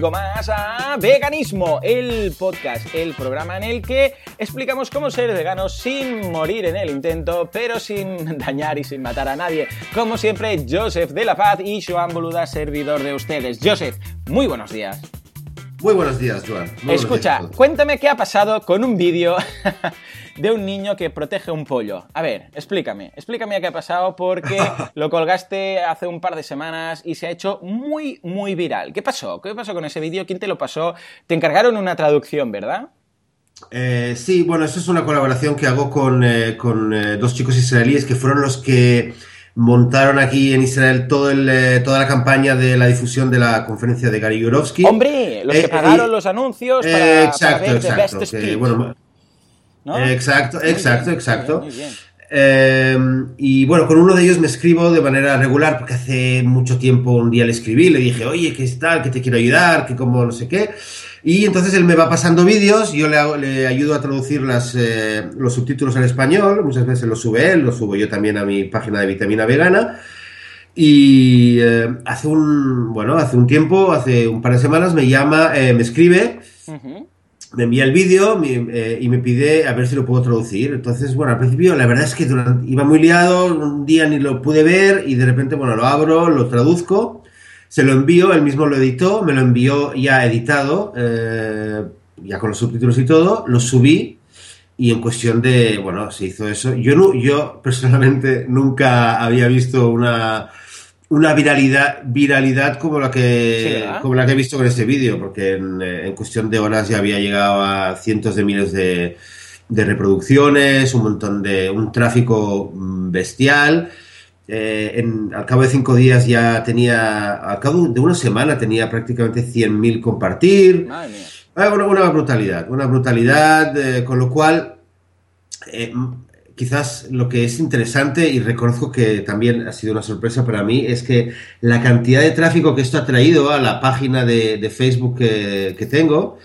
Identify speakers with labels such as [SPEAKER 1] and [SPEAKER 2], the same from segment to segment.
[SPEAKER 1] domingo más a Veganismo, el podcast, el programa en el que explicamos cómo ser veganos sin morir en el intento, pero sin dañar y sin matar a nadie. Como siempre, Joseph de la Paz y Joan Boluda, servidor de ustedes. Joseph, muy buenos días.
[SPEAKER 2] Muy buenos días, Joan.
[SPEAKER 1] Escucha, cuéntame qué ha pasado con un vídeo de un niño que protege un pollo. A ver, explícame, explícame qué ha pasado porque lo colgaste hace un par de semanas y se ha hecho muy, muy viral. ¿Qué pasó? ¿Qué pasó con ese vídeo? ¿Quién te lo pasó? Te encargaron una traducción, ¿verdad?
[SPEAKER 2] Eh, sí, bueno, eso es una colaboración que hago con, eh, eh, dos chicos israelíes que fueron los que montaron aquí en Israel todo el, toda la campaña de la difusión de la conferencia de Gary Yorovsky.
[SPEAKER 1] ¡Hombre! Los que pagaron los anuncios para, exacto, ver exacto, Best
[SPEAKER 2] Exacto, exacto, exacto. Em, y bueno, con uno de ellos me escribo de manera regular porque hace mucho tiempo un día le escribí, le dije, oye, ¿qué tal? Que te quiero ayudar, que como no sé qué. Y entonces él me va pasando vídeos, yo le, le ayudo a traducir las, eh, los subtítulos al español, muchas veces los sube él, los subo yo también a mi página de Vitamina Vegana. Y eh, hace un, bueno, hace un tiempo, hace un par de semanas, me llama, eh, me escribe me envía el vídeo eh, y me pide a ver si lo puedo traducir. Entonces, bueno, al principio la verdad es que iba muy liado, un día ni lo pude ver y de repente, bueno, lo abro, lo traduzco, se lo envío, él mismo lo editó, me lo envió ya editado, eh, ya con los subtítulos y todo, lo subí y en cuestión de, bueno, se hizo eso. Yo, no, yo personalmente nunca había visto una una viralidad, viralidad como la que como la que he visto con este vídeo, porque eh, en, cuestión de horas ya había llegado a cientos de miles de, de reproducciones, un montón de un tráfico mm, bestial. Eh, en, al cabo de cinco días ya tenía, al cabo de una semana tenía prácticamente 100.000 compartir. Ah, una, una, brutalidad, una brutalidad, eh, con lo cual quizás lo que es interesante y reconozco que también ha sido una sorpresa para mí es que la cantidad de tráfico que esto ha traído a la página de, Facebook que, tengo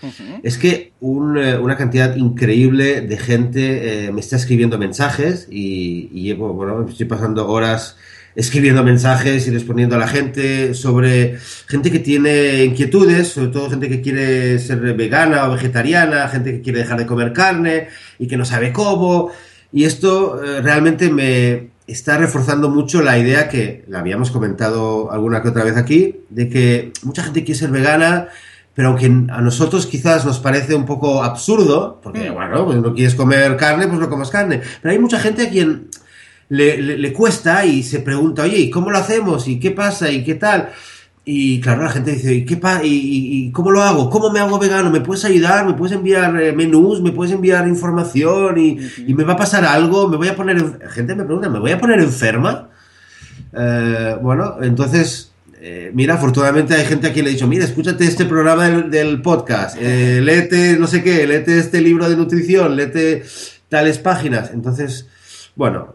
[SPEAKER 2] es que eh, una cantidad increíble de gente eh, me está escribiendo mensajes y, llevo, bueno, estoy pasando horas escribiendo mensajes y respondiendo a la gente sobre gente que tiene inquietudes, sobre todo gente que quiere ser vegana o vegetariana, gente que quiere dejar de comer carne y que no sabe cómo. Y esto eh, realmente me está reforzando mucho la idea que la habíamos comentado alguna que otra vez aquí, de que mucha gente quiere ser vegana, pero aunque a nosotros quizás nos parece un poco absurdo, porque mm. bueno, pues no quieres comer carne, pues no comas carne, pero hay mucha gente a quien le, le cuesta y se pregunta, oye, ¿y cómo lo hacemos? ¿Y qué pasa? ¿Y qué tal? Y claro, la gente dice, ¿y, qué y, cómo lo hago? ¿Cómo me hago vegano? ¿Me puedes ayudar? ¿Me puedes enviar eh, menús? ¿Me puedes enviar información? Y, me va a pasar algo? ¿Me voy a poner... Gente me pregunta, ¿me voy a poner enferma? Eh, bueno, entonces, eh, mira, afortunadamente hay gente a quien le he dicho, mira, escúchate este programa del, podcast, léete no sé qué, léete este libro de nutrición, léete tales páginas. Entonces, bueno,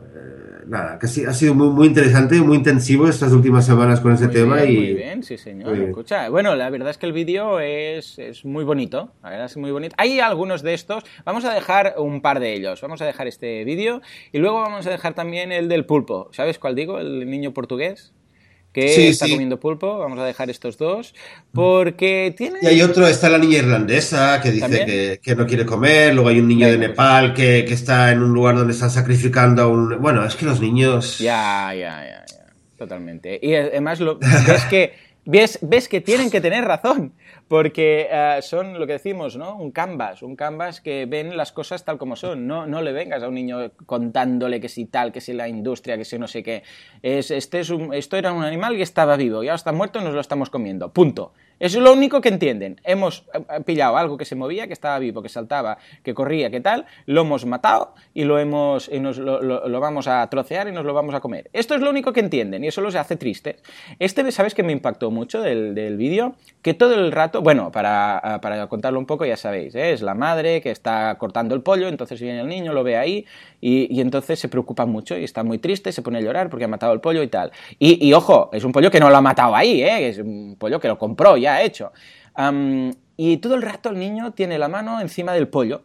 [SPEAKER 2] nada, que ha sido muy, muy interesante, muy intensivo estas últimas semanas con ese tema. y...
[SPEAKER 1] Muy bien, sí, señor. Escucha, bueno, la verdad es que el vídeo es, es, muy bonito. La verdad es muy bonito. Hay algunos de estos. Vamos a dejar un par de ellos. Vamos a dejar este vídeo y luego vamos a dejar también el del pulpo. ¿Sabes cuál digo? El niño portugués que está comiendo pulpo. Vamos a dejar estos dos. Porque tiene.
[SPEAKER 2] Y hay otro, está la niña irlandesa que dice que, no quiere comer. Luego hay un niño de Nepal que, está en un lugar donde están sacrificando a un. Bueno, es que los niños.
[SPEAKER 1] Ya, ya, ya, ya. Totalmente. Y además lo, que ves, ves que tienen que tener razón, porque eh, son lo que decimos, ¿no? Un canvas, un canvas que ven las cosas tal como son. No, no le vengas a un niño contándole que si tal, que si la industria, que si no sé qué. Es, este es un, esto era un animal que estaba vivo y ahora está muerto y nos lo estamos comiendo. Punto. Eso es lo único que entienden. Hemos eh, pillado algo que se movía, que estaba vivo, que saltaba, que corría, que tal, lo hemos matado y lo hemos y nos lo, vamos a trocear y nos lo vamos a comer. Esto es lo único que entienden y eso los hace tristes. Este, ¿sabes que me impactó mucho del, del vídeo? Que todo el rato, bueno, para, para contarlo un poco ya sabéis, ¿eh? es la madre que está cortando el pollo, entonces viene el niño, lo ve ahí y, y, entonces se preocupa mucho y está muy triste, se pone a llorar porque ha matado el pollo y tal. Y, y ojo, es un pollo que no lo ha matado ahí, ¿eh? es un pollo que lo compró ya hecho. y todo el rato el niño tiene la mano encima del pollo,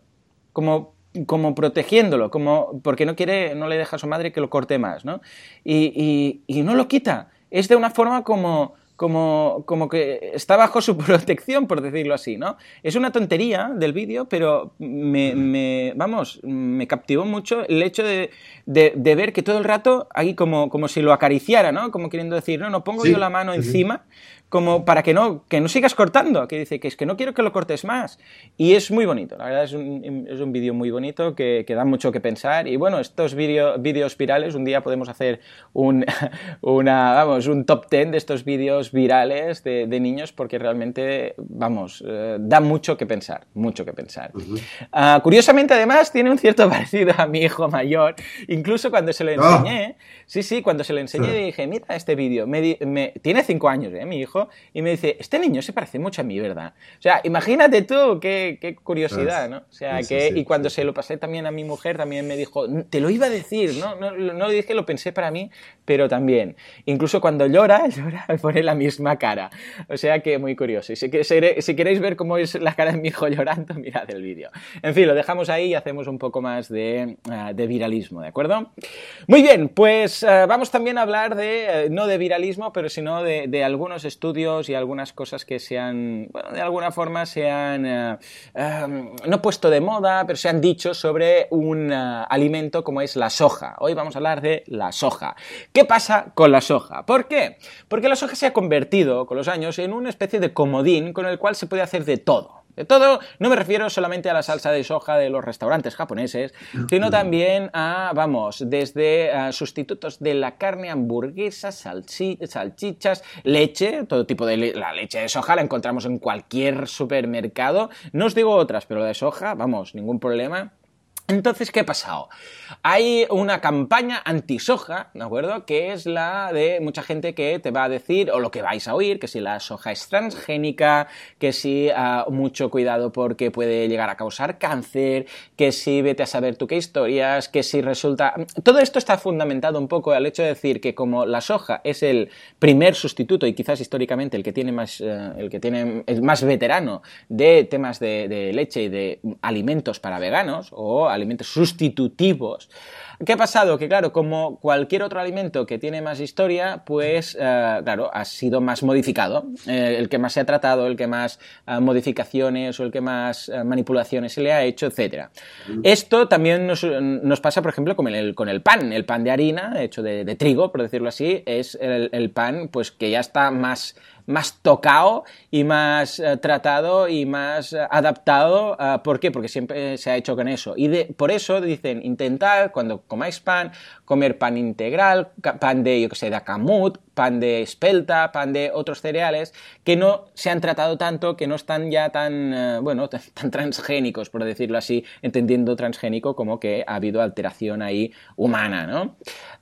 [SPEAKER 1] como, como protegiéndolo, como porque no quiere, no le deja a su madre que lo corte más, ¿no? Y, y, no lo quita. Es de una forma como, como, como que está bajo su protección, por decirlo así, ¿no? Es una tontería del vídeo, pero me, vamos, me captivó mucho el hecho de, de, ver que todo el rato ahí como, como si lo acariciara, ¿no? Como queriendo decir, no, no pongo yo la mano encima como para que no, que no sigas cortando, que dice que es que no quiero que lo cortes más. Y es muy bonito, la verdad es un, es un vídeo muy bonito que, que, da mucho que pensar. Y bueno, estos vídeos virales, un día podemos hacer un, una, vamos, un top 10 de estos vídeos virales de, de, niños porque realmente, vamos, eh, da mucho que pensar, mucho que pensar. Ah, curiosamente, además, tiene un cierto parecido a mi hijo mayor, incluso cuando se lo ah. enseñé, sí, sí, cuando se lo enseñé dije, mira este vídeo, me, me, tiene 5 años, ¿eh? mi hijo y me dice, este niño se parece mucho a mí, ¿verdad? O sea, imagínate tú, qué, curiosidad, ¿no? O sea, que, y cuando se lo pasé también a mi mujer, también me dijo, te lo iba a decir, ¿no? No, no dije, lo pensé para mí, pero también. Incluso cuando llora, llora, me pone la misma cara. O sea que muy curioso. Y si, si queréis ver cómo es la cara de mi hijo llorando, mirad el vídeo. En fin, lo dejamos ahí y hacemos un poco más de, ah, de viralismo, ¿de acuerdo? Muy bien, pues ah, vamos también a hablar de, eh, no de viralismo, pero sino de, algunos estudios y algunas cosas que se han, bueno, de alguna forma se han, eh, em, no puesto de moda, pero se han dicho sobre un eh, alimento como es la soja. Hoy vamos a hablar de la soja. ¿Qué pasa con la soja? ¿Por qué? Porque la soja se ha convertido con los años en una especie de comodín con el cual se puede hacer de todo. De todo, no me refiero solamente a la salsa de soja de los restaurantes japoneses, sino también a, vamos, desde sustitutos de la carne, hamburguesas, salchichas, leche, todo tipo de la leche de soja la encontramos en cualquier supermercado. No os digo otras, pero la de soja, vamos, ningún problema. Entonces, ¿qué ha pasado? Hay una campaña anti-soja, ¿de acuerdo? Que es la de mucha gente que te va a decir, o lo que vais a oír, que si la soja es transgénica, que si uh, mucho cuidado porque puede llegar a causar cáncer, que si vete a saber tú qué historias, que si resulta... Todo esto está fundamentado un poco al hecho de decir que como la soja es el primer sustituto y quizás históricamente el que tiene más, uh, el que tiene el más veterano de temas de, de leche y de alimentos para veganos o alimentos sustitutivos. ¿Qué ha pasado? Que claro, como cualquier otro alimento que tiene más historia, pues eh, claro, ha sido más modificado. Eh, el que más se ha tratado, el que más eh, modificaciones o el que más manipulaciones se le ha hecho, etc. Esto también nos, pasa, por ejemplo, con el, con el pan. El pan de harina, hecho de, trigo, por decirlo así, es el, el pan pues que ya está más más tocado y más eh, tratado y más eh, adaptado. Uh, ¿Por qué? Porque siempre se ha hecho con eso. Y de, por eso dicen, intentad cuando comáis pan, comer pan integral, pan de, yo que sé, de acamut, pan de espelta, pan de otros cereales, que no se han tratado tanto, que no están ya tan, bueno, tan transgénicos, por decirlo así, entendiendo transgénico como que ha habido alteración ahí humana, ¿no?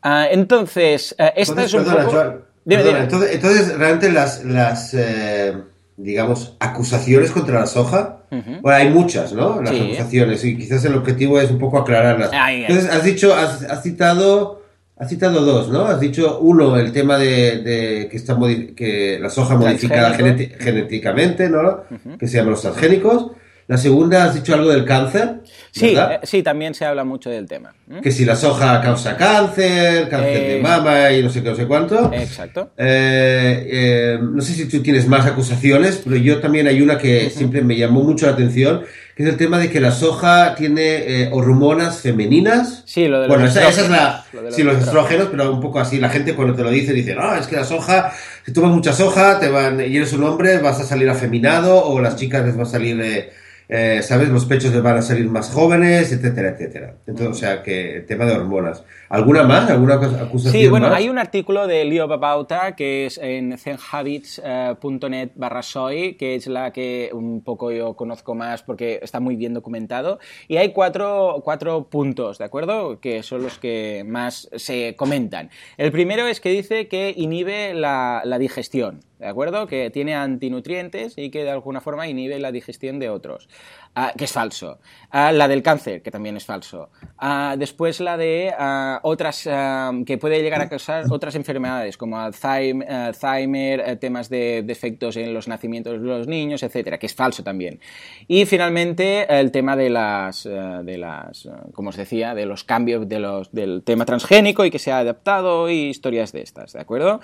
[SPEAKER 1] Uh, entonces, esta es un poco...
[SPEAKER 2] Entonces, realmente las, las eh, digamos, acusaciones contra la soja, bueno, hay muchas, ¿no? Las acusaciones, y quizás el objetivo es un poco aclararlas. Entonces, has dicho, has, citado... Has citado dos, ¿no? Has dicho uno, el tema de, que, está que la soja modificada genéticamente, ¿no? Que se llaman los transgénicos. La segunda, has dicho algo del cáncer.
[SPEAKER 1] Sí, eh, sí, también se habla mucho del tema.
[SPEAKER 2] Que si la soja causa cáncer, cáncer de eh, mama y no sé qué, no sé cuánto.
[SPEAKER 1] Exacto.
[SPEAKER 2] Eh, no sé si tú tienes más acusaciones, pero yo también hay una que siempre me llamó mucho la atención, que es el tema de que la soja tiene hormonas femeninas.
[SPEAKER 1] Sí, lo de
[SPEAKER 2] los Bueno, esa, es la... sí, los estrógenos, pero un poco así. La gente cuando te lo dice, dice, no, es que la soja, si tomas mucha soja te van, y eres un hombre, vas a salir afeminado, o las chicas les va a salir... Eh, ¿sabes? Los pechos les van a salir más jóvenes, etcétera, etcétera. Entonces, o sea, que tema de hormonas. ¿Alguna más? ¿Alguna acusación
[SPEAKER 1] Sí, bueno, hay un artículo de Leo Babauta que es en zenhabits.net barra soy, que es la que un poco yo conozco más porque está muy bien documentado. Y hay cuatro, cuatro puntos, ¿de acuerdo? Que son los que más se comentan. El primero es que dice que inhibe la, la digestión. ¿De acuerdo? Que tiene antinutrientes y que de alguna forma inhibe la digestión de otros. Ah, que es falso. Ah, la del cáncer, que también es falso. Ah, después la de otras que puede llegar a causar otras enfermedades, como Alzheimer, eh, temas de defectos en los nacimientos de los niños, etcétera, que es falso también. Y finalmente el tema de las, eh, de las, eh, como os decía, de los cambios de los, del tema transgénico y que se ha adaptado y historias de estas, ¿de acuerdo?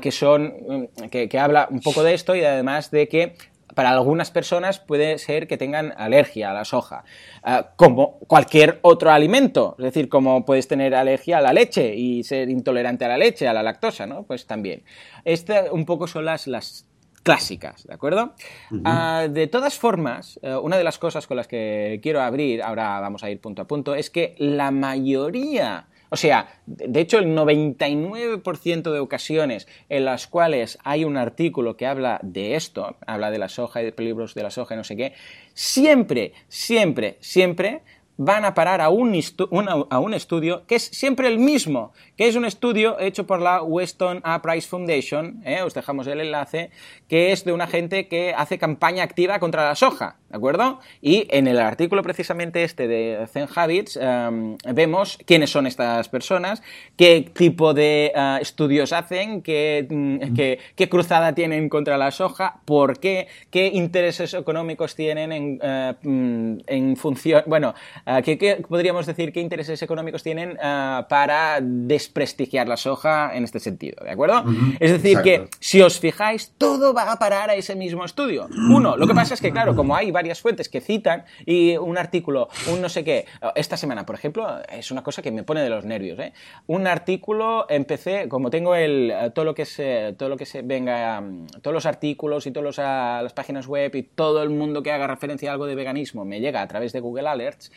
[SPEAKER 1] que son, mm, que habla un poco de esto y además de que para algunas personas puede ser que tengan alergia a la soja, ah, como cualquier otro alimento, es decir, como puedes tener alergia a la leche y ser intolerante a la leche, a la lactosa, ¿no? Pues también. Estas un poco son las, las clásicas, ¿de acuerdo? Ah, de todas formas, eh, una de las cosas con las que quiero abrir, ahora vamos a ir punto a punto, es que la mayoría o sea, de hecho, el 99% de ocasiones en las cuales hay un artículo que habla de esto, habla de la soja y de peligros de la soja y no sé qué, siempre, siempre, siempre van a parar a un, a un, estudio que es siempre el mismo, que es un estudio hecho por la Weston A. Price Foundation, ¿eh? os dejamos el enlace, que es de una gente que hace campaña activa contra la soja, ¿de acuerdo? Y en el artículo precisamente este de Zen Habits em, vemos quiénes son estas personas, qué tipo de eh, estudios hacen, qué, mm, qué, qué, cruzada tienen contra la soja, por qué, qué intereses económicos tienen en, eh, mm, en función, bueno, Ah, ¿qué, podríamos decir qué intereses económicos tienen para desprestigiar la soja en este sentido? ¿De acuerdo? es decir, que si os fijáis, todo va a parar a ese mismo estudio. Uno, lo que pasa es que, claro, como hay varias fuentes que citan y un artículo, un no sé qué, esta semana, por ejemplo, es una cosa que me pone de los nervios. ¿eh? Un artículo, empecé, como tengo el, todo lo que se, todo lo que se venga, todos los artículos y todas las páginas web y todo el mundo que haga referencia a algo de veganismo me llega a través de Google Alerts,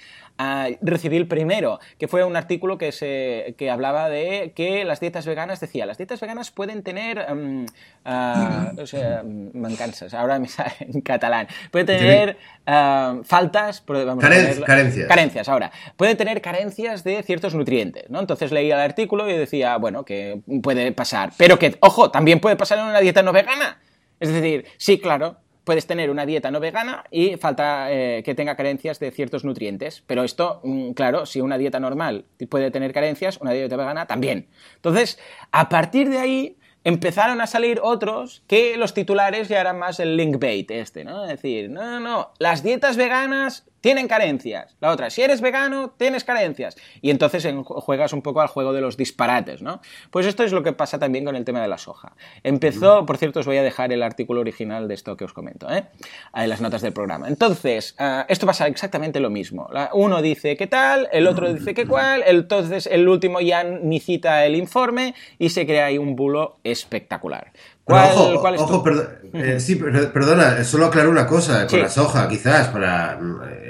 [SPEAKER 1] recibí el primero, que fue un artículo que, se, que hablaba de que las dietas veganas, decía, las dietas veganas pueden tener, um, uh, o sea, me cansas, ahora me sale en catalán, pueden tener uh, faltas, vamos
[SPEAKER 2] carencias.
[SPEAKER 1] Carencias, ahora, pueden tener carencias de ciertos nutrientes, ¿no? Entonces leía el artículo y decía, bueno, que puede pasar, pero que, ojo, también puede pasar en una dieta no vegana. Es decir, sí, claro, puedes tener una dieta no vegana y falta eh, que tenga carencias de ciertos nutrientes. Pero esto, mm, claro, si una dieta normal puede tener carencias, una dieta vegana también. Entonces, a partir de ahí empezaron a salir otros que los titulares ya eran más el link bait este, ¿no? Es decir, no, no, no, las dietas veganas tienen carencias. La otra, si eres vegano, tienes carencias. Y entonces juegas un poco al juego de los disparates, ¿no? Pues esto es lo que pasa también con el tema de la soja. Empezó, por cierto, os voy a dejar el artículo original de esto que os comento, ¿eh? En las notas del programa. Entonces, ah, esto pasa exactamente lo mismo. uno dice qué tal, el otro dice qué cuál, entonces el último ya ni cita el informe y se crea ahí un bulo espectacular.
[SPEAKER 2] ¿Cuál, ojo, eh, sí, perdona, solo aclaro una cosa con la soja, quizás, para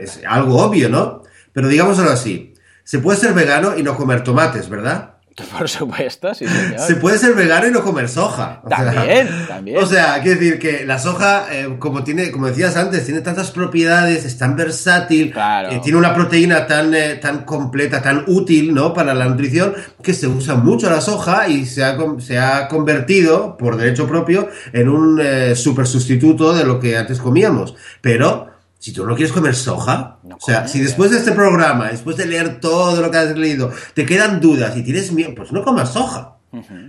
[SPEAKER 2] es algo obvio, ¿no? Pero digámoslo así, se puede ser vegano y no comer tomates, ¿verdad?
[SPEAKER 1] Por supuesto, sí, señor.
[SPEAKER 2] Se puede ser vegano y no comer soja.
[SPEAKER 1] también, también.
[SPEAKER 2] O sea, quiero decir que la soja, eh, como tiene, como decías antes, tiene tantas propiedades, es tan versátil, eh, tiene una proteína tan, eh, tan completa, tan útil, ¿no? Para la nutrición, que se usa mucho la soja y se ha, se ha convertido, por derecho propio, en un super sustituto de lo que antes comíamos. Pero si tú no quieres comer soja, o sea, si después de este programa, después de leer todo lo que has leído, te quedan dudas y tienes miedo, pues no comas soja.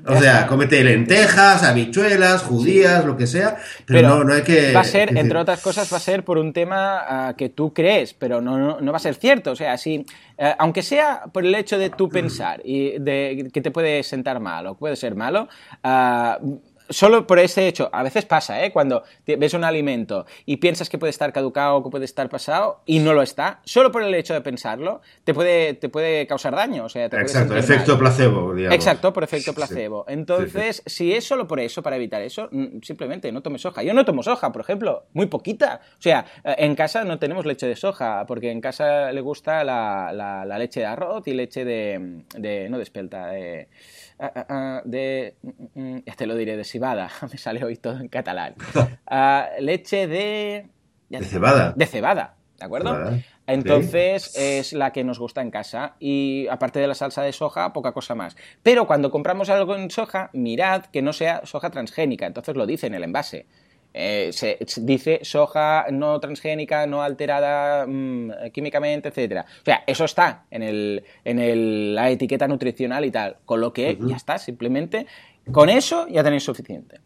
[SPEAKER 2] O sea, cómete lentejas, habichuelas, judías, lo que sea, pero, no, hay que...
[SPEAKER 1] Va a ser, entre otras cosas, va a ser por un tema ah, que tú crees, pero no, no, va a ser cierto. O sea, si, eh, aunque sea por el hecho de tú pensar y de que te puede sentar mal o puede ser malo, uh, solo por ese hecho, a veces pasa, ¿eh? Cuando ves un alimento y piensas que puede estar caducado o que puede estar pasado y no lo está, solo por el hecho de pensarlo, te puede, te puede causar daño. O sea,
[SPEAKER 2] Exacto, efecto placebo, digamos.
[SPEAKER 1] Exacto, por efecto placebo. Entonces, si es solo por eso, para evitar eso, simplemente no tomes soja. Yo no tomo soja, por ejemplo, muy poquita. O sea, eh, en casa no tenemos leche de soja, porque en casa le gusta la, la, leche de arroz y leche de, de no de espelta, de Ah, ah, ah, de, mm, mm, ya te lo diré, de cebada, me sale hoy todo en catalán, leche de...
[SPEAKER 2] De cebada.
[SPEAKER 1] De cebada, ¿de acuerdo? Entonces es la que nos gusta en casa y aparte de la salsa de soja, poca cosa más. Pero cuando compramos algo en soja, mirad que no sea soja transgénica, entonces lo dice en el envase. Eh, se, dice soja no transgénica, no alterada mm, químicamente, etcétera. O sea, eso está en, el, en la etiqueta nutricional y tal. Con lo que ya está, simplemente con eso ya tenéis suficiente.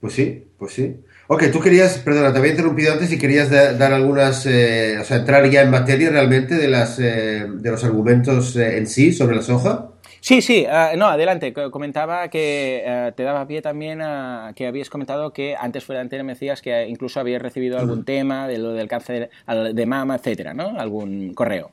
[SPEAKER 2] Pues sí, pues sí. Ok, tú querías, perdona, te había interrumpido antes y querías dar algunas, eh, o sea, entrar ya en materia realmente de, las, eh, de los argumentos en sí sobre la soja.
[SPEAKER 1] Sí, sí, uh, no, adelante. Comentaba que uh, te daba pie también a que habías comentado que antes fuera de antena me decías que incluso habías recibido algún tema de lo del cáncer de mama, etcétera, ¿no? Algún correo.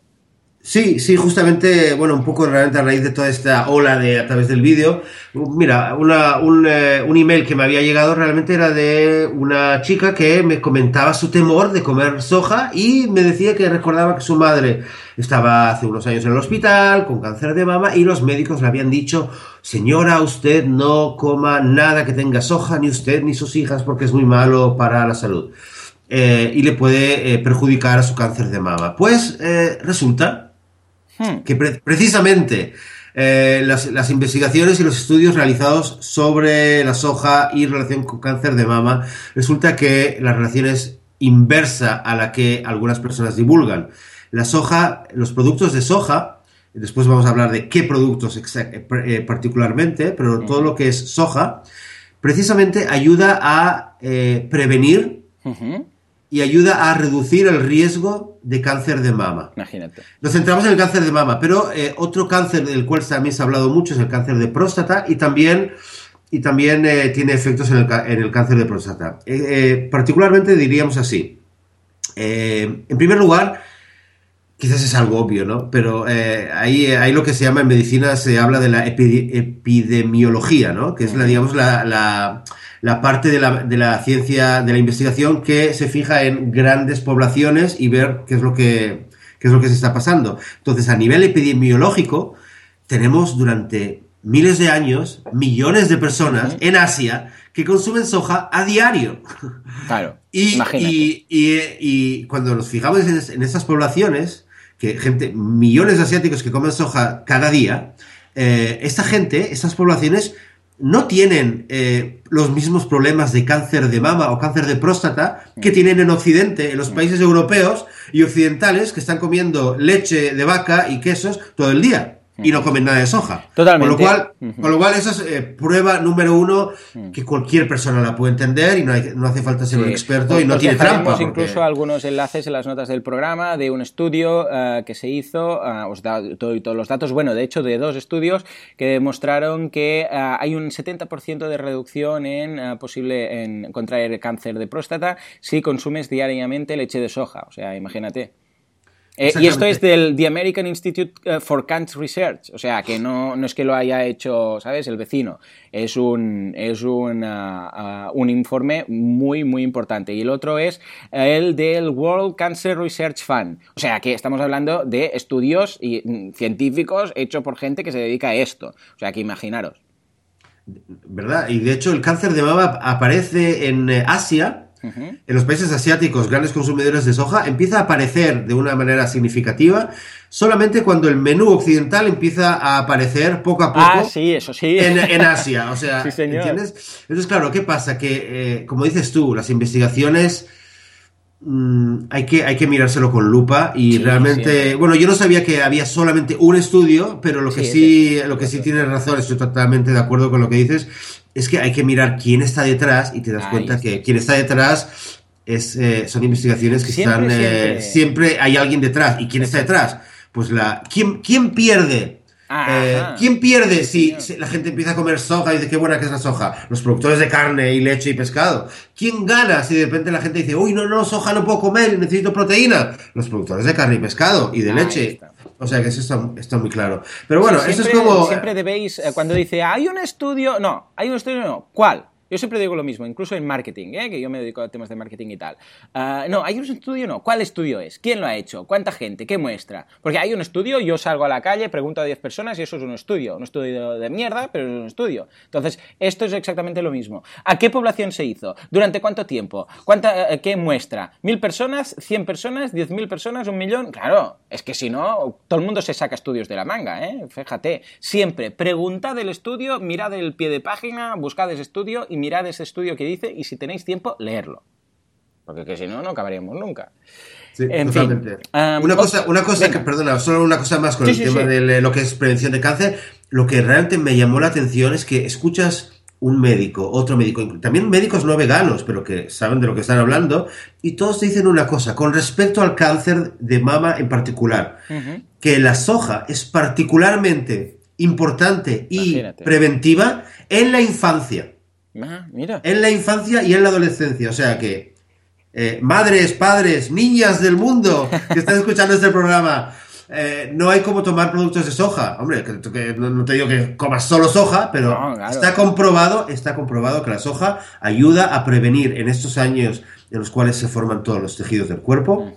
[SPEAKER 2] Sí, sí, justamente, bueno, un poco realmente a raíz de toda esta ola de a través del vídeo. Mira, una, un, eh, un, email que me había llegado realmente era de una chica que me comentaba su temor de comer soja y me decía que recordaba que su madre estaba hace unos años en el hospital con cáncer de mama y los médicos le habían dicho, señora, usted no coma nada que tenga soja, ni usted ni sus hijas, porque es muy malo para la salud. Eh, y le puede eh, perjudicar a su cáncer de mama. Pues eh, resulta Hmm. que precisamente eh, las, investigaciones y los estudios realizados sobre la soja y relación con cáncer de mama, resulta que la relación es inversa a la que algunas personas divulgan. La soja, los productos de soja, después vamos a hablar de qué productos eh, particularmente, pero todo lo que es soja, precisamente ayuda a eh, prevenir y ayuda a reducir el riesgo de cáncer de mama.
[SPEAKER 1] Imagínate.
[SPEAKER 2] Nos centramos en el cáncer de mama, pero eh, otro cáncer del cual también se ha hablado mucho es el cáncer de próstata y también, y también eh, tiene efectos en el, cáncer de próstata. Eh, particularmente diríamos así. en primer lugar, quizás es algo obvio, ¿no? Pero ahí hay lo que se llama en medicina, se habla de la epidemiología, ¿no? Que es la, digamos, la la parte de la, de la ciencia, de la investigación que se fija en grandes poblaciones y ver qué es lo que, qué es lo que se está pasando. Entonces, a nivel epidemiológico, tenemos durante miles de años millones de personas en Asia que consumen soja a diario.
[SPEAKER 1] Claro.
[SPEAKER 2] y, y, y, cuando nos fijamos en, en, estas poblaciones, que gente, millones de asiáticos que comen soja cada día, eh, esta gente, estas poblaciones no tienen eh, los mismos problemas de cáncer de mama o cáncer de próstata que mm. tienen en Occidente, en los mm. países europeos y occidentales que están comiendo leche de vaca y quesos todo el día y no comen nada de soja.
[SPEAKER 1] Totalmente.
[SPEAKER 2] Con lo cual, con lo cual esa es eh, prueba número uno que cualquier persona la puede entender y no, no hace falta ser un experto y no tiene trampa.
[SPEAKER 1] Porque... incluso algunos enlaces en las notas del programa de un estudio uh, que se hizo, uh, os da todo, todos los datos, bueno, de hecho de dos estudios que demostraron que uh, hay un 70% de reducción en posible en contraer cáncer de próstata si consumes diariamente leche de soja. O sea, imagínate. Eh, y esto es del The American Institute eh, for Cancer Research, o sea, que no, no, es que lo haya hecho, ¿sabes?, el vecino. Es un, es un, uh, un informe muy, muy importante. Y el otro es el del World Cancer Research Fund. O sea, que estamos hablando de estudios y, mm, científicos hechos por gente que se dedica a esto. O sea, que imaginaros.
[SPEAKER 2] ¿Verdad? Y de hecho el cáncer de mama aparece en en los países asiáticos, grandes consumidores de soja, empieza a aparecer de una manera significativa solamente cuando el menú occidental empieza a aparecer poco a poco
[SPEAKER 1] ah, sí, eso sí.
[SPEAKER 2] En, Asia. O sea, ¿entiendes? Entonces, claro, ¿qué pasa? Que, eh, como dices tú, las investigaciones mm, hay, que, hay que mirárselo con lupa y realmente, bueno, yo no sabía que había solamente un estudio, pero lo que sí, lo que sí tienes razón, estoy totalmente de acuerdo con lo que dices, es que hay que mirar quién está detrás y te das cuenta que quien está detrás es, eh, son investigaciones que están... Eh, siempre... hay alguien detrás. ¿Y quién está detrás? Pues la... ¿Quién, quién pierde? Eh, ¿Quién pierde si, la gente empieza a comer soja y dice qué buena que es la soja? Los productores de carne y leche y pescado. ¿Quién gana si de repente la gente dice, uy, no, no, soja no puedo comer, necesito proteína? Los productores de carne y pescado y de leche. O sea que eso está, muy claro. Pero bueno, eso es como...
[SPEAKER 1] Siempre debéis, eh, cuando dice, hay un estudio... No, hay un estudio, no. ¿Cuál? Yo siempre digo lo mismo, incluso en marketing, ¿eh? que yo me dedico a temas de marketing y tal. Uh, no, ¿hay un estudio? No. ¿Cuál estudio es? ¿Quién lo ha hecho? ¿Cuánta gente? ¿Qué muestra? Porque hay un estudio, yo salgo a la calle, pregunto a 10 personas y eso es un estudio. Un estudio de mierda, pero es un estudio. Entonces, esto es exactamente lo mismo. ¿A qué población se hizo? ¿Durante cuánto tiempo? ¿Cuánta, eh, ¿Qué muestra? ¿Mil personas? ¿Cien personas? ¿Diez mil personas? ¿Un millón? Claro, es que si no, todo el mundo se saca estudios de la manga, ¿eh? Fíjate. Siempre, preguntad el estudio, mirad el pie de página, buscad ese estudio y mirad ese estudio que dice y si tenéis tiempo, leerlo. Porque que si no, no acabaríamos nunca.
[SPEAKER 2] en Fin, una cosa, una cosa que, perdona, solo una cosa más con el tema de lo que es prevención de cáncer. Lo que realmente me llamó la atención es que escuchas un médico, otro médico, también médicos no veganos, pero que saben de lo que están hablando, y todos dicen una cosa, con respecto al cáncer de mama en particular, que la soja es particularmente importante y preventiva en la infancia.
[SPEAKER 1] Ah, mira.
[SPEAKER 2] En la infancia y en la adolescencia. O sea que, eh, madres, padres, niñas del mundo que están escuchando este programa, eh, no hay como tomar productos de soja. Hombre, que, no, te digo que comas solo soja, pero está comprobado, está comprobado que la soja ayuda a prevenir en estos años en los cuales se forman todos los tejidos del cuerpo,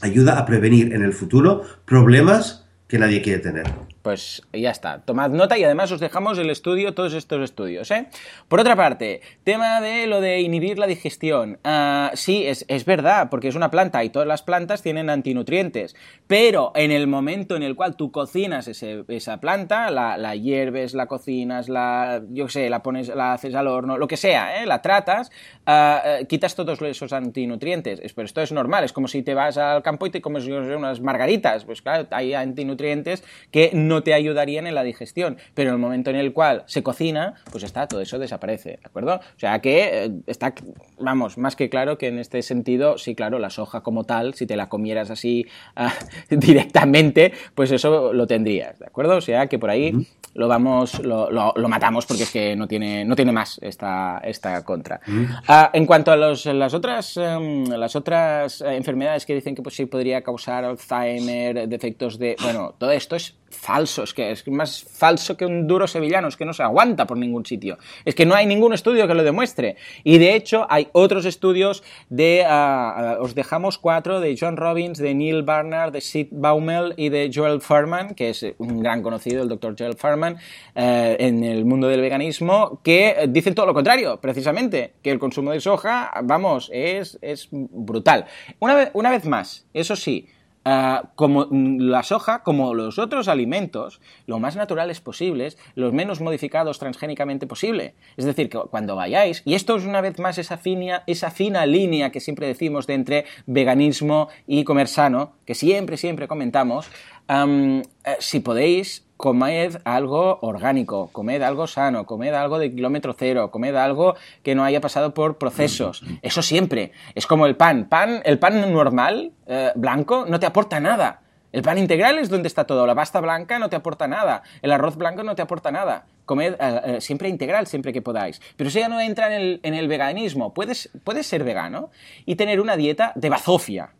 [SPEAKER 2] ayuda a prevenir en el futuro problemas que nadie quiere tener
[SPEAKER 1] pues ya está. Tomad nota y además os dejamos el estudio, todos estos estudios. ¿eh? Por otra parte, tema de lo de inhibir la digestión. Uh, sí, es, verdad, porque es una planta y todas las plantas tienen antinutrientes. Pero en el momento en el cual tú cocinas esa planta, la, hierves, la cocinas, la, yo sé, la pones, la haces al horno, lo que sea, ¿eh? la tratas, uh, quitas todos esos antinutrientes. Pero esto es normal, es como si te vas al campo y te comes unas margaritas. Pues claro, hay antinutrientes que no te ayudarían en la digestión, pero en el momento en el cual se cocina, pues está, todo eso desaparece, ¿de acuerdo? O sea que eh, está, vamos, más que claro que en este sentido, sí, claro, la soja como tal, si te la comieras así ah, directamente, pues eso lo tendrías, ¿de acuerdo? O sea que por ahí lo vamos, lo, lo, matamos porque es que no tiene, no tiene más esta, esta contra. Ah, en cuanto a los, las otras, em, las otras eh, enfermedades que dicen que pues, sí podría causar Alzheimer, defectos de... Bueno, todo esto es falso, es que es más falso que un duro sevillano, es que no se aguanta por ningún sitio. Es que no hay ningún estudio que lo demuestre. Y de hecho hay otros estudios de, ah, ah, os dejamos cuatro, de John Robbins, de Neil Barnard, de Sid Baumel y de Joel Furman, que es un gran conocido, el doctor Joel Furman, eh, en el mundo del veganismo, que dicen todo lo contrario, precisamente, que el consumo de soja, vamos, es, es brutal. Una una vez más, eso sí, Ah, como la soja, como los otros alimentos, lo más naturales posibles, los menos modificados transgénicamente posible. Es decir, que cuando vayáis, y esto es una vez más esa fina, esa fina línea que siempre decimos de entre veganismo y comer sano, que siempre, siempre comentamos, eh, si podéis, comed algo orgánico, comed algo sano, comed algo de kilómetro cero, comed algo que no haya pasado por procesos. Eso siempre. Es como el pan. pan el pan normal, eh, blanco, no te aporta nada. El pan integral es donde está todo. La pasta blanca no te aporta nada. El arroz blanco no te aporta nada. Comed eh, eh, siempre integral, siempre que podáis. Pero eso ya no entra en el, veganismo. Puedes, puedes ser vegano y tener una dieta de bazofia.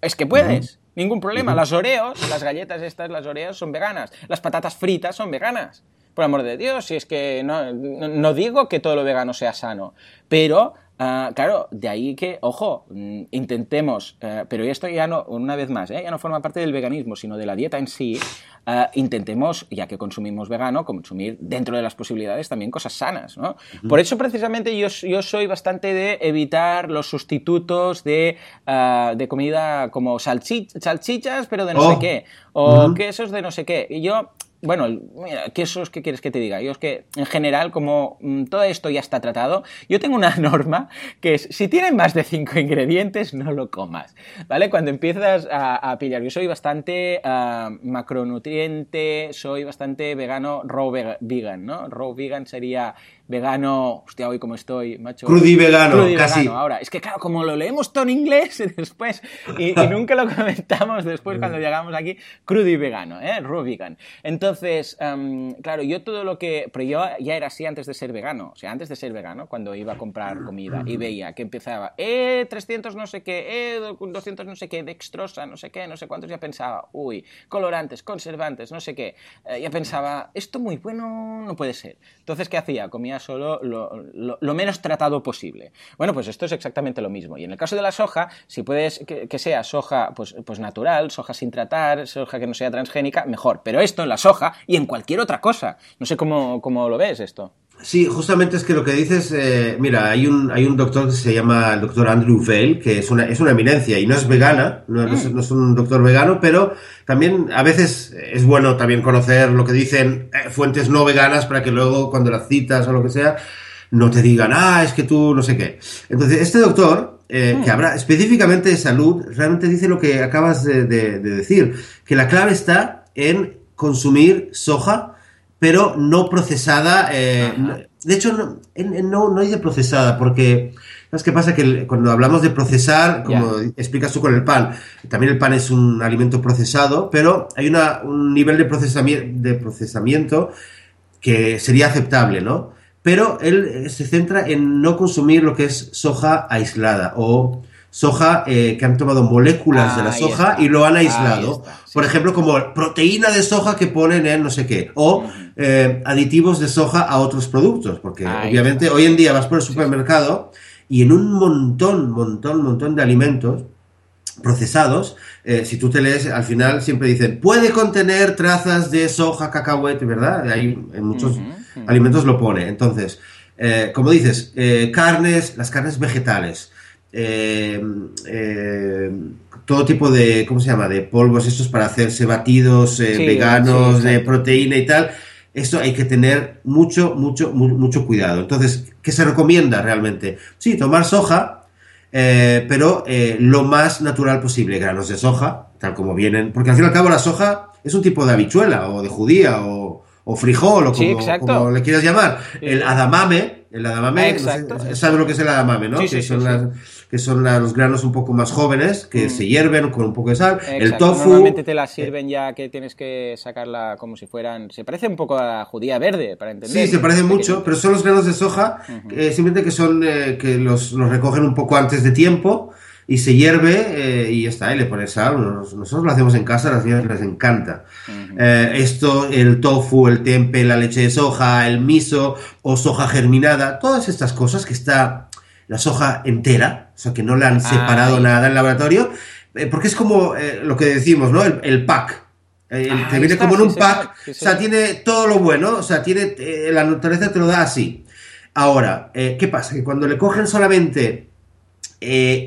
[SPEAKER 1] Es que puedes. Ningún problema. Las Oreos, las galletas estas, las Oreos son veganas. Las patatas fritas son veganas. Por amor de Dios, si es que no, no digo que todo lo vegano sea sano, pero Ah, claro, de ahí que, ojo, mm, intentemos, eh, pero esto ya no, una vez más, eh, ya no forma parte del veganismo, sino de la dieta en sí, ah, intentemos, ya que consumimos vegano, consumir dentro de las posibilidades también cosas sanas, ¿no? Por eso precisamente yo, yo, soy bastante de evitar los sustitutos de, ah, de comida como salchichas, pero de no sé oh. qué, o quesos de no sé qué. Y yo bueno, mira, ¿qué es que quieres que te diga? Yo es que, en general, como mm, todo esto ya está tratado, yo tengo una norma que es, si tienen más de cinco ingredientes, no lo comas, ¿vale? Cuando empiezas a, pillar, yo soy bastante ah, macronutriente, soy bastante vegano, raw vegan, ¿no? Raw vegan sería vegano, hostia, hoy como estoy, macho.
[SPEAKER 2] Crudi vegano, casi.
[SPEAKER 1] ahora. Es que claro, como lo leemos todo en inglés después y, nunca lo comentamos después cuando llegamos aquí, crudi vegano, ¿eh? Raw vegan. Entonces, em, claro, yo todo lo que, pero yo ya era así antes de ser vegano, o sea, antes de ser vegano, cuando iba a comprar comida y veía que empezaba, eh, 300 no sé qué, eh, 200 no sé qué, dextrosa, no sé qué, no sé cuántos, ya pensaba, uy, colorantes, conservantes, no sé qué, eh, ya pensaba, esto muy bueno no puede ser. Entonces, ¿qué hacía? Comía solo lo, menos tratado posible. Bueno, pues esto es exactamente lo mismo. Y en el caso de la soja, si puedes que, sea soja pues, pues natural, soja sin tratar, soja que no sea transgénica, mejor. Pero esto en la soja y en cualquier otra cosa. No sé cómo, cómo lo ves esto.
[SPEAKER 2] Sí, justamente es que lo que dices, eh, mira, hay un, hay un doctor que se llama el doctor Andrew Vail, que es una, es una eminencia y no es vegana, no, es, mm. un doctor vegano, pero también a veces es bueno también conocer lo que dicen eh, fuentes no veganas para que luego cuando las citas o lo que sea, no te digan, ah, es que tú no sé qué. Entonces, este doctor, eh, que mm. habla específicamente de salud, realmente dice lo que acabas de decir, que la clave está en consumir soja, pero no procesada. Eh, de hecho, no, no, no dice procesada, porque ¿Sabes qué pasa? Que cuando hablamos de procesar, como explicas tú con el pan, también el pan es un alimento procesado, pero hay una, un nivel de procesamiento, de procesamiento que sería aceptable, ¿no? Pero él eh, se centra en no consumir lo que es soja aislada o soja eh, que han tomado moléculas de la soja y lo han aislado. Por ejemplo, como proteína de soja que ponen en no sé qué. O eh, aditivos de soja a otros productos. Porque obviamente hoy en día vas por el supermercado y en un montón, montón, montón de alimentos procesados, eh, si tú te lees, al final siempre dicen, puede contener trazas de soja, cacahuete, ¿verdad? Ahí en muchos alimentos lo pone. Entonces, como dices, carnes, las carnes vegetales, eh, eh, todo tipo de, ¿cómo se llama? De polvos estos para hacerse batidos eh, veganos de proteína y tal. Esto hay que tener mucho, mucho, mucho cuidado. Entonces, ¿qué se recomienda realmente? Sí, tomar soja, pero lo más natural posible, granos de soja, tal como vienen, porque al fin y al cabo la soja es un tipo de habichuela o de judía o, frijol o como, le quieras llamar. El adamame, el adamame, ¿sabes lo que es el adamame, no? que son las que son los granos un poco más jóvenes, que mm. se hierven con un poco de sal. El tofu.
[SPEAKER 1] Normalmente te la sirven ya que tienes que sacarla como si fueran. Se parece un poco a la judía verde, para entender.
[SPEAKER 2] Sí, se parece mucho, pero son los granos de soja, eh, simplemente que son eh, que los, recogen un poco antes de tiempo y se hierve eh, y ya está, y le pones sal. Nosotros lo hacemos en casa, a las niñas les encanta. esto, el tofu, el tempe, la leche de soja, el miso o soja germinada, todas estas cosas que está la soja entera, o sea, que no le han separado nada en el laboratorio, eh, porque es como eh, lo que decimos, ¿no? El, pack. Eh, te viene como en un pack, o sea, tiene todo lo bueno, o sea, tiene la naturaleza te lo da así. Ahora, ¿qué pasa? Que cuando le cogen solamente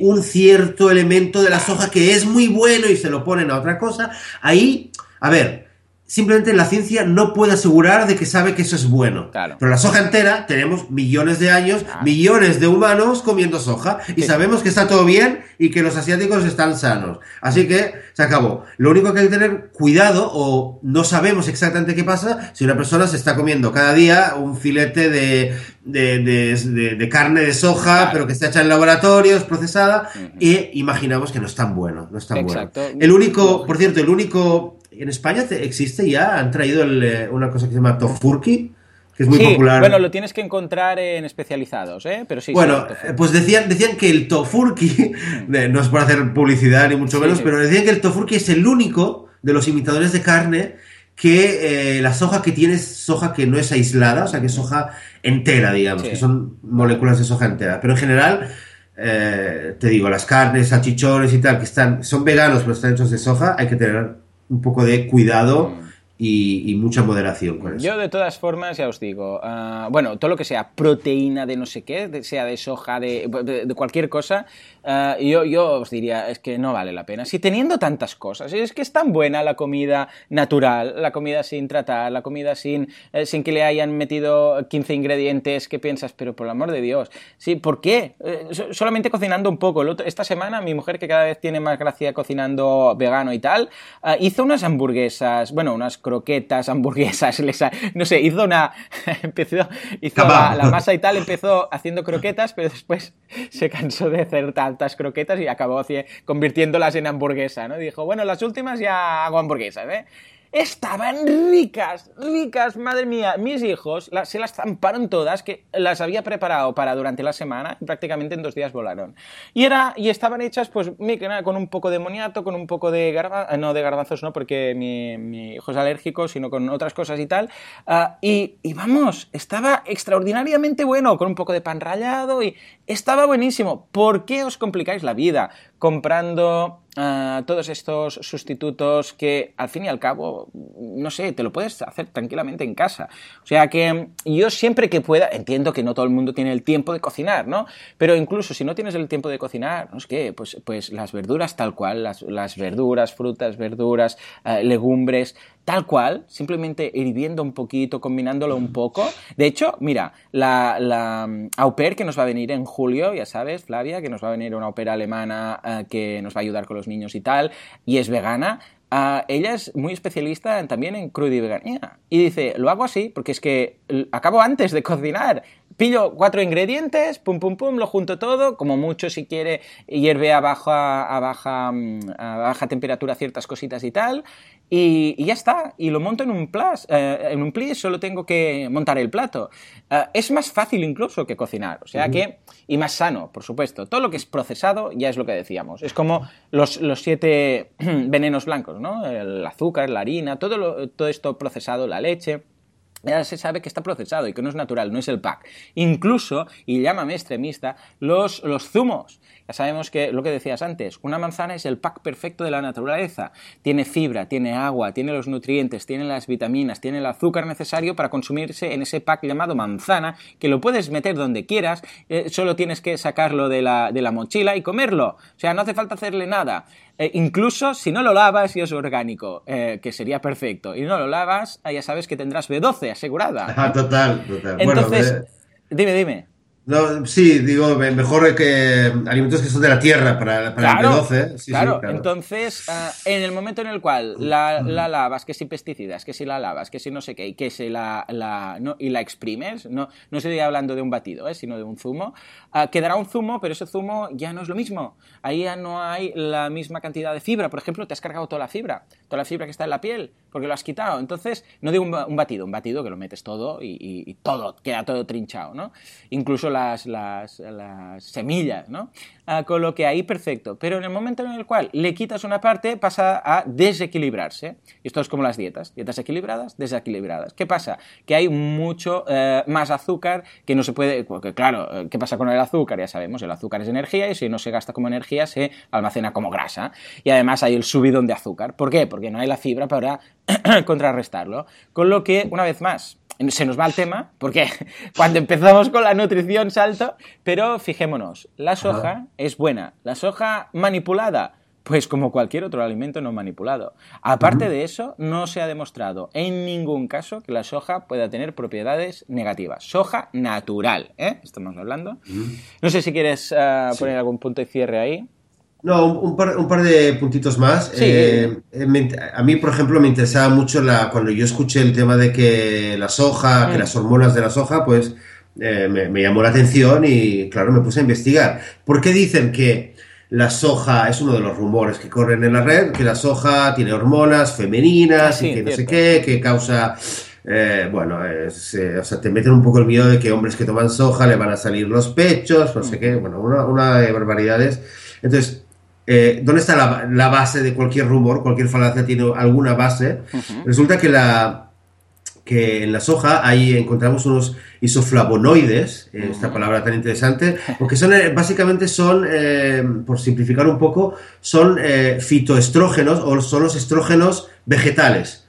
[SPEAKER 2] un cierto elemento de la soja que es muy bueno y se lo ponen a otra cosa, ahí, a ver, simplemente la ciencia no puede asegurar de que sabe que eso es bueno. Pero la soja entera, tenemos millones de años, millones de humanos comiendo soja y sabemos que está todo bien y que los asiáticos están sanos. Así que se acabó. Lo único que hay que tener cuidado o no sabemos exactamente qué pasa si una persona se está comiendo cada día un filete de, de, carne de soja, pero que está hecha en laboratorios, procesada, y imaginamos que no es tan bueno. No es tan bueno. El único, por cierto, el único en España existe ya, han traído eh, una cosa que se llama tofurki, que es muy popular.
[SPEAKER 1] Bueno, lo tienes que encontrar en especializados, ¿eh? Pero sí.
[SPEAKER 2] Bueno, pues decían, decían que el tofurki, no es por hacer publicidad ni mucho menos, pero decían que el tofurki es el único de los imitadores de carne que eh, la soja que tiene es soja que no es aislada, o sea, que es soja entera, digamos, que son moléculas de soja entera. Pero en general, eh, te digo, las carnes, salchichones y tal, que están, son veganos pero están hechos de soja, hay que tener un poco de cuidado mm. y, mucha moderación con eso.
[SPEAKER 1] Yo de todas formas ya os digo, ah, bueno, todo lo que sea proteína de no sé qué, sea de soja, de cualquier cosa, Ah, yo, yo os diría, es que no vale la pena. Si teniendo tantas cosas, es que es tan buena la comida natural, la comida sin tratar, la comida sin, eh, sin que le hayan metido 15 ingredientes que piensas, pero por el amor de Dios, ¿sí? ¿Por qué? Eh, solamente cocinando un poco. esta semana mi mujer, que cada vez tiene más gracia cocinando vegano y tal, ah, hizo unas hamburguesas, bueno, unas croquetas, hamburguesas, no sé, hizo una, empezó, hizo la, la, masa y tal, empezó haciendo croquetas, pero después se cansó de hacer tal croquetas y acabó convirtiéndolas en hamburguesa, ¿no? Dijo, bueno, las últimas ya hago hamburguesas, ¿eh? Estaban ricas, ricas, madre mía. Mis hijos se las zamparon todas, que las había preparado para durante la semana y prácticamente en dos días volaron. Y, era, y estaban hechas, pues, con un poco de moniato, con un poco de garbanzos, eh, no de garbanzos, no, porque mi, hijo es alérgico, sino con otras cosas y tal. Ah, y, y vamos, estaba extraordinariamente bueno, con un poco de pan rallado y estaba buenísimo. ¿Por qué os complicáis la vida comprando todos estos sustitutos que al fin y al cabo, no sé, te lo puedes hacer tranquilamente en casa. O sea que yo siempre que pueda, entiendo que no todo el mundo tiene el tiempo de cocinar, ¿no? Pero incluso si no tienes el tiempo de cocinar, no es que, pues, pues las verduras tal cual, las, verduras, frutas, verduras, eh, legumbres, tal cual, simplemente hirviendo un poquito, combinándolo un poco. De hecho, mira, la, la mm, au pair que nos va a venir en julio, ya sabes, Flavia, que nos va a venir una au pair alemana eh, que nos va a ayudar con los niños y tal, y es vegana, ah, ella es muy especialista también en crudo y veganía. Y dice, lo hago así porque es que acabo antes de cocinar pillo cuatro ingredientes, pum, pum, pum, lo junto todo, como mucho si quiere hierve a baja, a baja, mm, a baja temperatura ciertas cositas y tal, y, ya está, y lo monto en un plas, eh, en un plis, solo tengo que montar el plato. Eh, es más fácil incluso que cocinar, o sea que, y más sano, por supuesto. Todo lo que es procesado ya es lo que decíamos. Es como los, los siete venenos blancos, ¿no? El azúcar, la harina, todo, todo esto procesado, la leche ya se sabe que está procesado y que no es natural, no es el pack. Incluso, y llámame extremista, los, los zumos. Ya sabemos que lo que decías antes, una manzana es el pack perfecto de la naturaleza. Tiene fibra, tiene agua, tiene los nutrientes, tiene las vitaminas, tiene el azúcar necesario para consumirse en ese pack llamado manzana, que lo puedes meter donde quieras, eh, solo tienes que sacarlo de la, de la mochila y comerlo. O sea, no hace falta hacerle nada. Eh, incluso si no lo lavas y es orgánico, eh, que sería perfecto, y no lo lavas, ya sabes que tendrás B12 asegurada.
[SPEAKER 2] Ah, total, total.
[SPEAKER 1] Entonces, dime, dime.
[SPEAKER 2] No, sí, digo, mejor que alimentos que son de la tierra para, para el B12.
[SPEAKER 1] claro. entonces, ah, en el momento en el cual la, la, lavas, que si pesticidas, que si la lavas, que si no sé qué, y que si la, la no, y la exprimes, no, no estoy hablando de un batido, ¿eh? sino de un zumo, uh, quedará un zumo, pero ese zumo ya no es lo mismo. Ahí ya no hay la misma cantidad de fibra. Por ejemplo, te has cargado toda la fibra, toda la fibra que está en la piel, porque lo has quitado. Entonces, no digo un, batido, un batido que lo metes todo y, todo, queda todo trinchado, ¿no? Incluso las, las, las semillas, ¿no? Ah, con lo que ahí perfecto. Pero en el momento en el cual le quitas una parte, pasa a desequilibrarse. Esto es como las dietas. Dietas equilibradas, desequilibradas. ¿Qué pasa? Que hay mucho eh, más azúcar que no se puede... Porque claro, eh, ¿qué pasa con el azúcar? Ya sabemos, el azúcar es energía y si no se gasta como energía, se almacena como grasa. Y además hay el subidón de azúcar. ¿Por qué? Porque no hay la fibra para contrarrestarlo. Con lo que, una vez más, se nos va el tema, porque cuando empezamos con la nutrición salto, pero fijémonos, la soja es buena, la soja manipulada, pues como cualquier otro alimento no manipulado. Aparte de eso, no se ha demostrado en ningún caso que la soja pueda tener propiedades negativas. Soja natural, ¿eh? Estamos hablando. No sé si quieres uh, poner algún punto de cierre ahí.
[SPEAKER 2] No, un, par, un, par, de puntitos más. Eh, eh, a mí, por ejemplo, me interesaba mucho la, cuando yo escuché el tema de que la soja, que mm. las hormonas de la soja, pues eh, me, llamó la atención y, claro, me puse a investigar. ¿Por qué dicen que la soja, es uno de los rumores que corren en la red, que la soja tiene hormonas femeninas y que no sé qué, que causa... bueno, o sea, te meten un poco el miedo de que hombres que toman soja le van a salir los pechos, no sé qué, bueno, una, una de barbaridades. Entonces, eh, ¿dónde está la, base de cualquier rumor? Cualquier falacia tiene alguna base. Resulta que, la, que en la soja ahí encontramos unos isoflavonoides, eh, esta palabra tan interesante, porque son, eh, básicamente son, por simplificar un poco, son fitoestrógenos o son los estrógenos vegetales.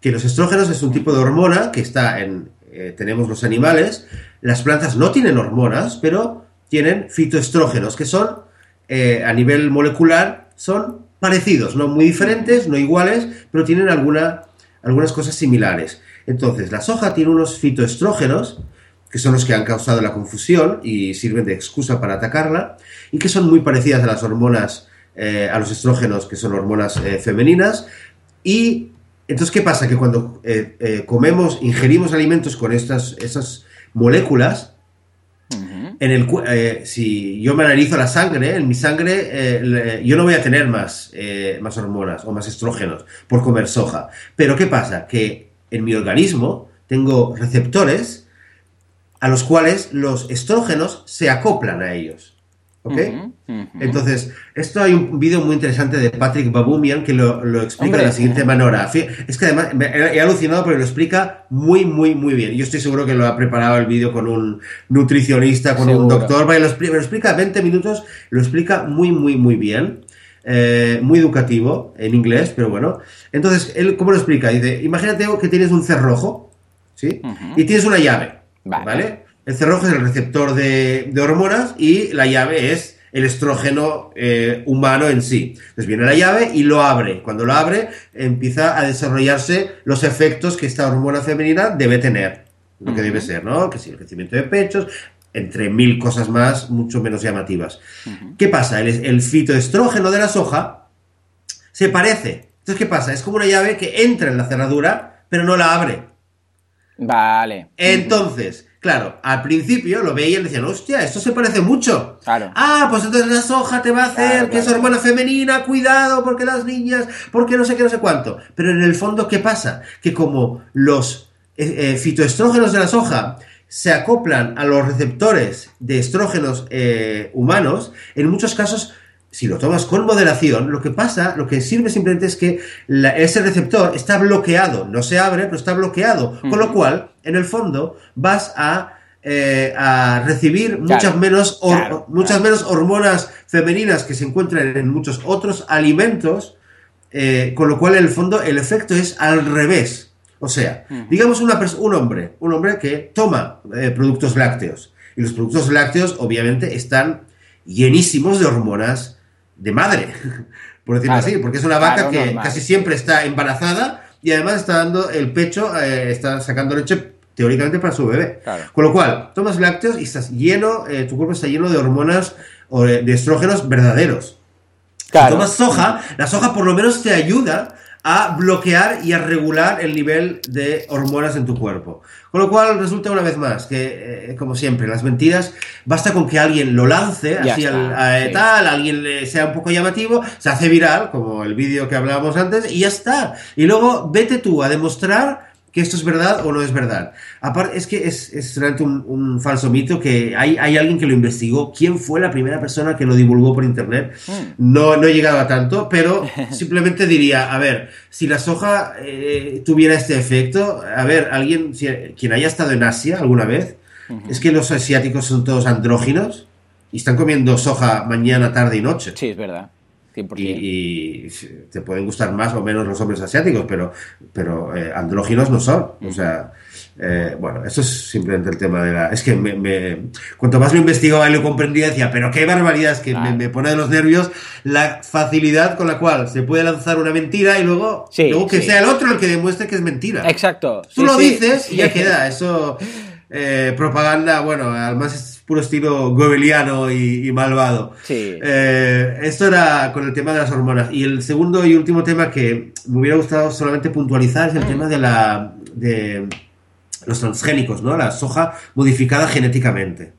[SPEAKER 2] Que los estrógenos es un tipo de hormona que está en, tenemos los animales, las plantas no tienen hormonas, pero tienen fitoestrógenos, que son eh, a nivel molecular son parecidos, no muy diferentes, no iguales, pero tienen alguna, algunas cosas similares. Entonces, la soja tiene unos fitoestrógenos, que son los que han causado la confusión y sirven de excusa para atacarla, y que son muy parecidas a las hormonas, eh, a los estrógenos, que son hormonas eh, femeninas. Y entonces, ¿qué pasa? Que cuando comemos, ingerimos alimentos con estas, esas moléculas, en el, eh, si yo me analizo la sangre, en mi sangre eh, yo no voy a tener más, eh, más hormonas o más estrógenos por comer soja. Pero ¿qué pasa? Que en mi organismo tengo receptores a los cuales los estrógenos se acoplan a ellos. ¿Ok? Entonces, esto hay un vídeo muy interesante de Patrick Babumian que lo, explica de la siguiente manera. Es que además he alucinado porque lo explica muy, muy, muy bien. Yo estoy seguro que lo ha preparado el vídeo con un nutricionista, con un doctor. Vale, lo, explica, lo explica 20 minutos, lo explica muy, muy, muy bien. Eh, muy educativo en inglés, pero bueno. Entonces, él, ¿cómo lo explica? Dice, imagínate que tienes un cerrojo, ¿sí? Y tienes una llave, ¿vale? El cerrojo es el receptor de, hormonas y la llave es el estrógeno eh, humano en sí. Entonces viene la llave y lo abre. Cuando lo abre, empieza a desarrollarse los efectos que esta hormona femenina debe tener. Lo que debe ser, ¿no? Que si el crecimiento de pechos, entre mil cosas más, mucho menos llamativas. ¿Qué pasa? El, el fitoestrógeno de la soja se parece. Entonces, ¿qué pasa? Es como una llave que entra en la cerradura, pero no la abre.
[SPEAKER 1] Vale.
[SPEAKER 2] Entonces, Claro, al principio lo veían y decían, hostia, esto se parece mucho.
[SPEAKER 1] Claro.
[SPEAKER 2] Ah, pues entonces la soja te va a hacer
[SPEAKER 1] Claro,
[SPEAKER 2] que es hormona femenina, cuidado, porque las niñas, porque no sé qué, no sé cuánto. Pero en el fondo, ¿qué pasa? Que como los eh, eh, fitoestrógenos de la soja se acoplan a los receptores de estrógenos eh, humanos, en muchos casos, si lo tomas con moderación, lo que pasa, lo que sirve simplemente es que la- ese receptor está bloqueado, no se abre, pero está bloqueado, con lo cual, en el fondo, vas a, eh, a recibir muchas, menos,
[SPEAKER 1] claro,
[SPEAKER 2] muchas
[SPEAKER 1] claro.
[SPEAKER 2] menos hormonas femeninas que se encuentran en muchos otros alimentos, eh, con lo cual, en el fondo, el efecto es al revés. O sea, digamos una un hombre, un hombre que toma eh, productos lácteos. Y los productos lácteos, obviamente, están llenísimos de hormonas de madre, por decirlo
[SPEAKER 1] Claro,
[SPEAKER 2] así, porque es una vaca
[SPEAKER 1] claro,
[SPEAKER 2] que
[SPEAKER 1] normal.
[SPEAKER 2] casi siempre está embarazada y además está dando el pecho, eh, está sacando leche teóricamente para su bebé.
[SPEAKER 1] Claro.
[SPEAKER 2] Con lo cual, tomas lácteos y estás lleno, eh, tu cuerpo está lleno de hormonas o de de estrógenos verdaderos. Si tomas soja, la soja por lo menos te ayuda a bloquear y a regular el nivel de hormonas en tu cuerpo. Con lo cual resulta una vez más que, eh, como siempre, las mentiras, basta con que alguien lo lance,
[SPEAKER 1] Ya
[SPEAKER 2] así
[SPEAKER 1] está,
[SPEAKER 2] al- a-
[SPEAKER 1] sí.
[SPEAKER 2] tal, alguien le sea un poco llamativo, se hace viral, como el vídeo que hablábamos antes, y ya está. Y luego vete tú a demostrar que esto es verdad o no es verdad. Aparte, es que es, es realmente un, un falso mito que hay, hay alguien que lo investigó. ¿Quién fue la primera persona que lo divulgó por internet?
[SPEAKER 1] Hmm.
[SPEAKER 2] No, no he llegado a tanto, pero simplemente diría, a ver, si la soja eh, tuviera este efecto, a ver, alguien, si- quien haya estado en Asia alguna vez, es que los asiáticos son todos andróginos y están comiendo soja mañana, tarde y noche.
[SPEAKER 1] Sí, es verdad. 100%.
[SPEAKER 2] Y, y te pueden gustar más o menos los hombres asiáticos, pero, pero eh, andróginos no son. O sea, eh, bueno, eso es simplemente el tema de la... Es que me, me- cuanto más lo investigaba y lo comprendía, decía, pero qué barbaridad, es que me, pone de los nervios la facilidad con la cual se puede lanzar una mentira y luego,
[SPEAKER 1] Sí,
[SPEAKER 2] luego que
[SPEAKER 1] sí.
[SPEAKER 2] sea el otro el que demuestre que es mentira.
[SPEAKER 1] Exacto.
[SPEAKER 2] Tú
[SPEAKER 1] sí,
[SPEAKER 2] lo dices y ya queda. Eso, eh, propaganda, bueno, además es puro estilo gobeliano y, y malvado.
[SPEAKER 1] Sí.
[SPEAKER 2] Eh, esto era con el tema de las hormonas. Y el segundo y último tema que me hubiera gustado solamente puntualizar es el tema de la de los transgénicos, ¿no? La soja modificada genéticamente.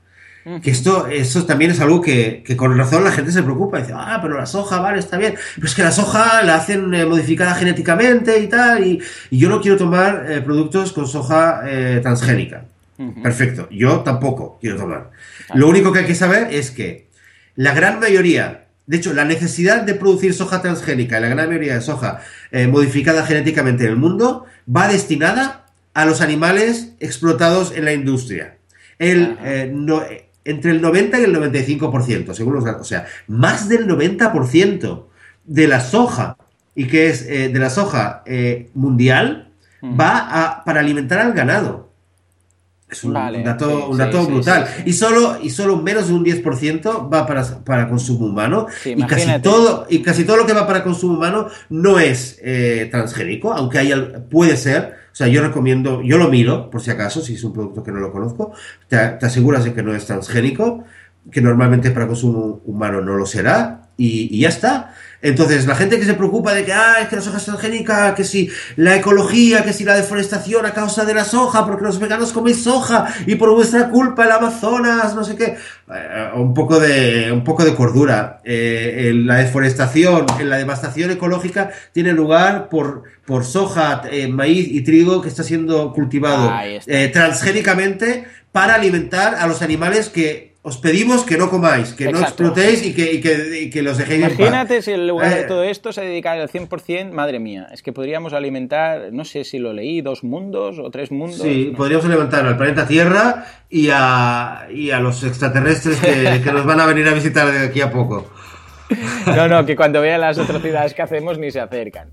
[SPEAKER 2] Que esto, eso también es algo que, que con razón la gente se preocupa. Dice, ah, pero la soja, vale, está bien. Pero es que la soja la hacen eh, modificada genéticamente y tal. Y, y yo no quiero tomar eh, productos con soja eh, transgénica. Perfecto. Yo tampoco quiero tomar. Lo único que hay que saber es que la gran mayoría, de hecho, la necesidad de producir soja transgénica y la gran mayoría de soja eh, modificada genéticamente en el mundo va destinada a los animales explotados en la industria. El, eh, no- eh, entre el 90 y el 95%, según los datos. O sea, más del 90% de la soja, y que es eh, de la soja mundial, va a, para alimentar al ganado. Es un,
[SPEAKER 1] Vale,
[SPEAKER 2] un dato,
[SPEAKER 1] sí,
[SPEAKER 2] un dato
[SPEAKER 1] sí,
[SPEAKER 2] brutal.
[SPEAKER 1] sí.
[SPEAKER 2] Y solo, y solo menos de un 10% va para, para consumo humano. Y, casi todo, y casi todo lo que va para consumo humano no es eh, transgénico, aunque haya, puede ser. O sea, yo recomiendo, yo lo miro, por si acaso, si es un producto que no lo conozco, te, te aseguras de que no es transgénico, que normalmente para consumo humano no lo será, y, y ya está. Entonces, la gente que se preocupa de que, ah, es que la soja es transgénica, que si la ecología, que si la deforestación a causa de la soja, porque los veganos coméis soja y por vuestra culpa el Amazonas, no sé qué. Eh, un poco de, un poco de cordura. Eh, en la deforestación, en la devastación ecológica tiene lugar por, por soja, eh, maíz y trigo que está siendo cultivado
[SPEAKER 1] está.
[SPEAKER 2] eh, transgénicamente para alimentar a los animales que os pedimos que no comáis, que no explotéis y que, y que, y que los dejéis en paz.
[SPEAKER 1] Imagínate si en lugar de
[SPEAKER 2] Eh,
[SPEAKER 1] todo esto se dedicara al 100%, madre mía, es que podríamos alimentar, no sé si lo leí, dos mundos o tres mundos.
[SPEAKER 2] Sí,
[SPEAKER 1] no
[SPEAKER 2] podríamos levantar al planeta Tierra y a, y a los extraterrestres que, que nos van a venir a visitar de aquí a poco.
[SPEAKER 1] No, no, que cuando vean las atrocidades que hacemos ni se acercan.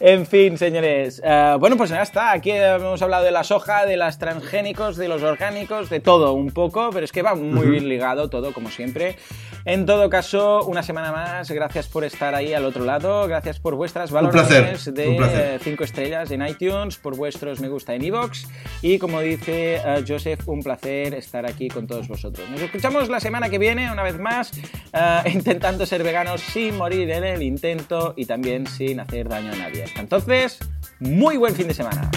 [SPEAKER 1] En fin, señores. eh, bueno, pues ya está. Aquí hemos hablado de la soja, de las transgénicos, de los orgánicos, de todo un poco, pero es que va muy bien ligado todo, como siempre. En todo caso, una semana más. Gracias por estar ahí al otro lado. Gracias por vuestras valoraciones de
[SPEAKER 2] un placer.
[SPEAKER 1] 5 estrellas en iTunes, por vuestros me gusta en iVoox. Y como dice eh, Joseph, un placer estar aquí con todos vosotros. Nos escuchamos la semana que viene, una vez más, eh, intentando ser veganos sin morir en el intento y también sin hacer daño a nadie. Hasta entonces, muy buen fin de semana.